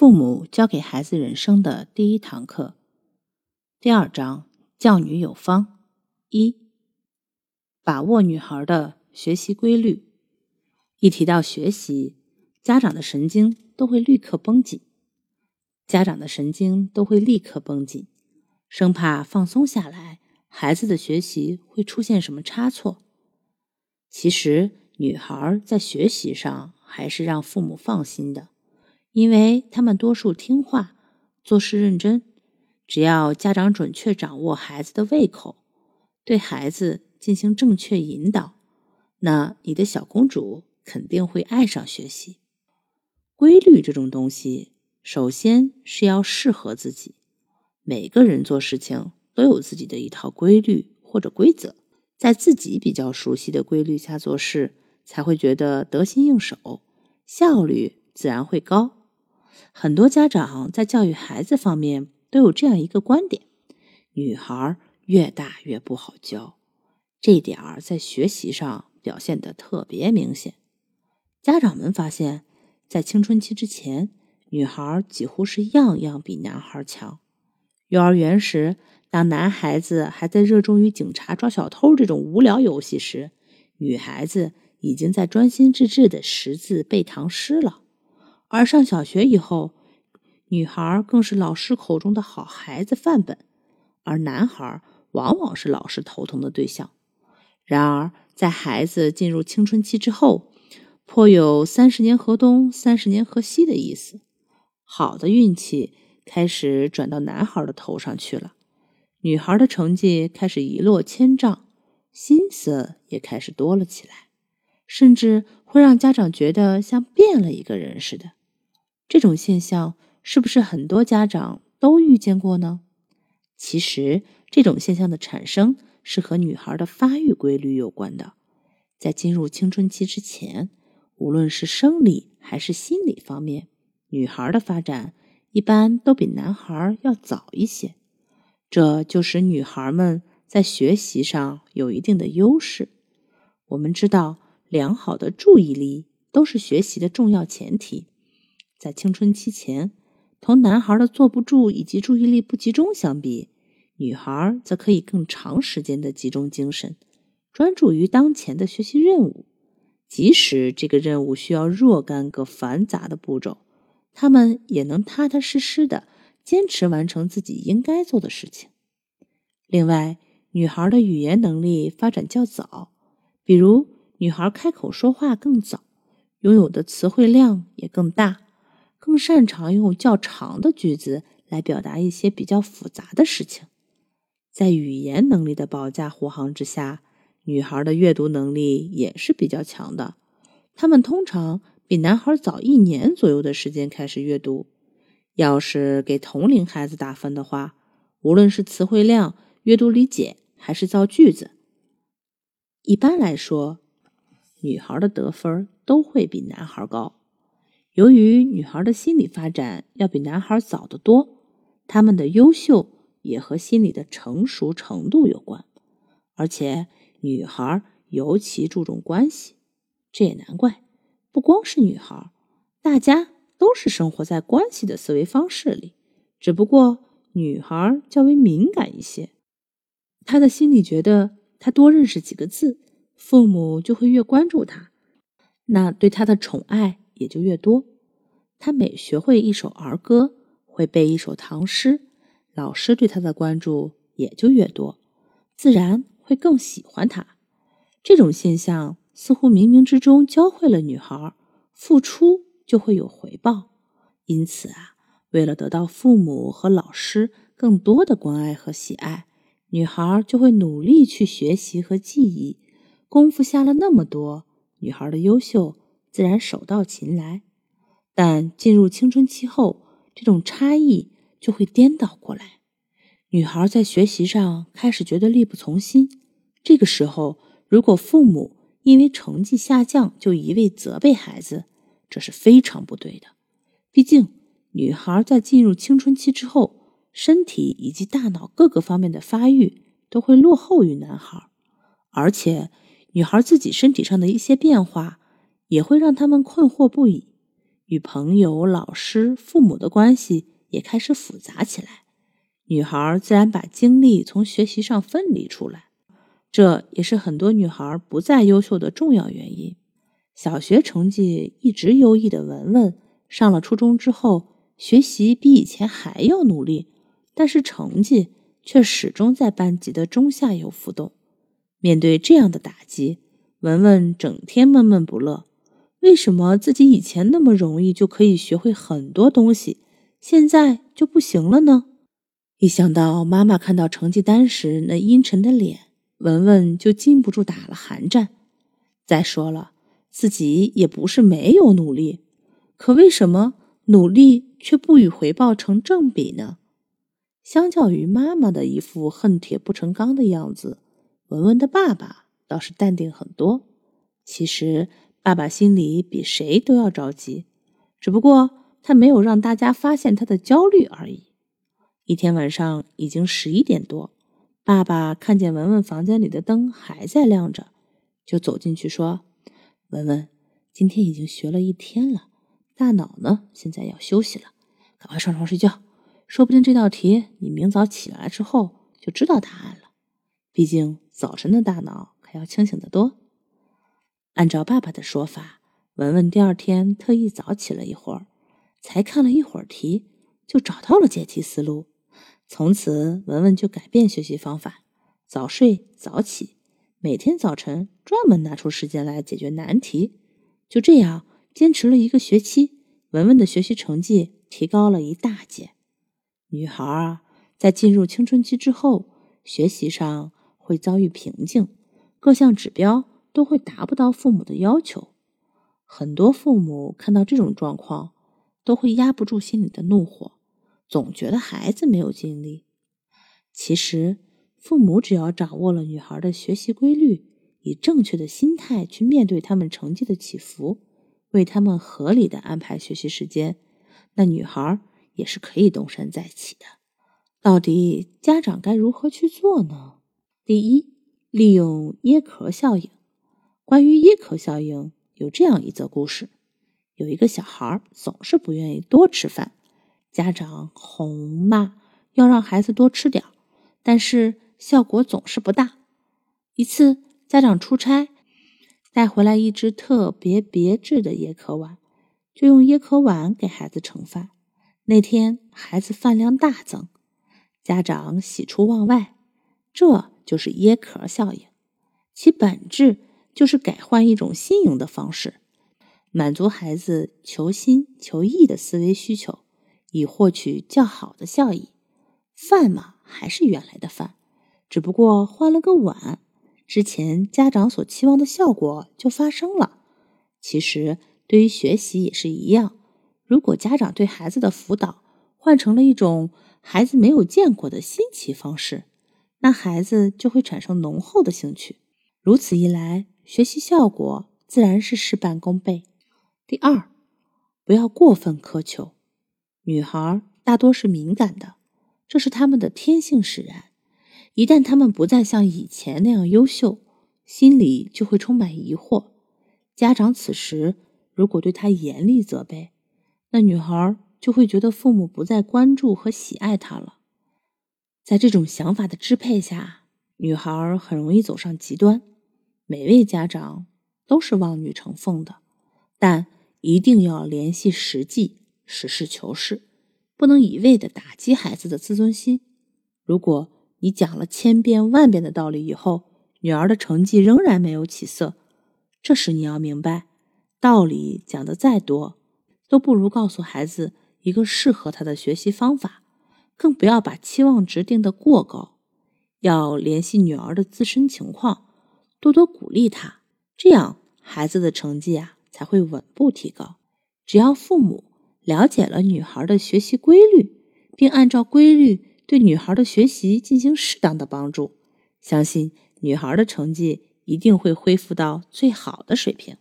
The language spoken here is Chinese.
父母教给孩子人生的第一堂课，第二章教女有方。一、把握女孩的学习规律。一提到学习，家长的神经都会立刻绷紧，家长的神经都会立刻绷紧，生怕放松下来，孩子的学习会出现什么差错。其实，女孩在学习上还是让父母放心的。因为他们多数听话，做事认真，只要家长准确掌握孩子的胃口，对孩子进行正确引导，那你的小公主肯定会爱上学习。规律这种东西，首先是要适合自己。每个人做事情都有自己的一套规律或者规则，在自己比较熟悉的规律下做事，才会觉得得心应手，效率自然会高。很多家长在教育孩子方面都有这样一个观点：女孩越大越不好教。这点儿在学习上表现的特别明显。家长们发现，在青春期之前，女孩几乎是样样比男孩强。幼儿园时，当男孩子还在热衷于警察抓小偷这种无聊游戏时，女孩子已经在专心致志的识字背唐诗了。而上小学以后，女孩更是老师口中的好孩子范本，而男孩往往是老师头疼的对象。然而，在孩子进入青春期之后，颇有“三十年河东，三十年河西”的意思。好的运气开始转到男孩的头上去了，女孩的成绩开始一落千丈，心思也开始多了起来，甚至会让家长觉得像变了一个人似的。这种现象是不是很多家长都遇见过呢？其实，这种现象的产生是和女孩的发育规律有关的。在进入青春期之前，无论是生理还是心理方面，女孩的发展一般都比男孩要早一些。这就使女孩们在学习上有一定的优势。我们知道，良好的注意力都是学习的重要前提。在青春期前，同男孩的坐不住以及注意力不集中相比，女孩则可以更长时间的集中精神，专注于当前的学习任务。即使这个任务需要若干个繁杂的步骤，他们也能踏踏实实的坚持完成自己应该做的事情。另外，女孩的语言能力发展较早，比如女孩开口说话更早，拥有的词汇量也更大。更擅长用较长的句子来表达一些比较复杂的事情，在语言能力的保驾护航之下，女孩的阅读能力也是比较强的。她们通常比男孩早一年左右的时间开始阅读。要是给同龄孩子打分的话，无论是词汇量、阅读理解还是造句子，一般来说，女孩的得分都会比男孩高。由于女孩的心理发展要比男孩早得多，他们的优秀也和心理的成熟程度有关。而且女孩尤其注重关系，这也难怪。不光是女孩，大家都是生活在关系的思维方式里，只不过女孩较为敏感一些。她的心里觉得，她多认识几个字，父母就会越关注她，那对她的宠爱。也就越多，他每学会一首儿歌，会背一首唐诗，老师对他的关注也就越多，自然会更喜欢他。这种现象似乎冥冥之中教会了女孩，付出就会有回报。因此啊，为了得到父母和老师更多的关爱和喜爱，女孩就会努力去学习和记忆，功夫下了那么多，女孩的优秀。自然手到擒来，但进入青春期后，这种差异就会颠倒过来。女孩在学习上开始觉得力不从心。这个时候，如果父母因为成绩下降就一味责备孩子，这是非常不对的。毕竟，女孩在进入青春期之后，身体以及大脑各个方面的发育都会落后于男孩，而且，女孩自己身体上的一些变化。也会让他们困惑不已。与朋友、老师、父母的关系也开始复杂起来。女孩自然把精力从学习上分离出来，这也是很多女孩不再优秀的重要原因。小学成绩一直优异的文文，上了初中之后，学习比以前还要努力，但是成绩却始终在班级的中下游浮动。面对这样的打击，文文整天闷闷不乐。为什么自己以前那么容易就可以学会很多东西，现在就不行了呢？一想到妈妈看到成绩单时那阴沉的脸，文文就禁不住打了寒战。再说了，自己也不是没有努力，可为什么努力却不与回报成正比呢？相较于妈妈的一副恨铁不成钢的样子，文文的爸爸倒是淡定很多。其实，爸爸心里比谁都要着急，只不过他没有让大家发现他的焦虑而已。一天晚上已经十一点多，爸爸看见文文房间里的灯还在亮着，就走进去说：“文文，今天已经学了一天了，大脑呢现在要休息了，赶快上床睡觉。说不定这道题你明早起来之后就知道答案了。毕竟早晨的大脑可要清醒得多。”按照爸爸的说法，文文第二天特意早起了一会儿，才看了一会儿题，就找到了解题思路。从此，文文就改变学习方法，早睡早起，每天早晨专门拿出时间来解决难题。就这样坚持了一个学期，文文的学习成绩提高了一大截。女孩啊，在进入青春期之后，学习上会遭遇瓶颈，各项指标都会达不到父母的要求。很多父母看到这种状况，都会压不住心里的怒火。总觉得孩子没有尽力，其实父母只要掌握了女孩的学习规律，以正确的心态去面对他们成绩的起伏，为他们合理的安排学习时间，那女孩也是可以东山再起的。到底家长该如何去做呢？第一，利用椰壳效应。关于椰壳效应，有这样一则故事：有一个小孩总是不愿意多吃饭。家长哄骂，要让孩子多吃点但是效果总是不大。一次，家长出差，带回来一只特别别致的椰壳碗，就用椰壳碗给孩子盛饭。那天，孩子饭量大增，家长喜出望外。这就是椰壳效应，其本质就是改换一种新颖的方式，满足孩子求新求异的思维需求。以获取较好的效益，饭嘛还是原来的饭，只不过换了个碗，之前家长所期望的效果就发生了。其实对于学习也是一样，如果家长对孩子的辅导换成了一种孩子没有见过的新奇方式，那孩子就会产生浓厚的兴趣，如此一来，学习效果自然是事半功倍。第二，不要过分苛求。女孩大多是敏感的，这是她们的天性使然。一旦她们不再像以前那样优秀，心里就会充满疑惑。家长此时如果对她严厉责备，那女孩就会觉得父母不再关注和喜爱她了。在这种想法的支配下，女孩很容易走上极端。每位家长都是望女成凤的，但一定要联系实际。实事求是，不能一味的打击孩子的自尊心。如果你讲了千遍万遍的道理以后，女儿的成绩仍然没有起色，这时你要明白，道理讲的再多，都不如告诉孩子一个适合他的学习方法。更不要把期望值定得过高，要联系女儿的自身情况，多多鼓励她，这样孩子的成绩啊才会稳步提高。只要父母。了解了女孩的学习规律，并按照规律对女孩的学习进行适当的帮助，相信女孩的成绩一定会恢复到最好的水平。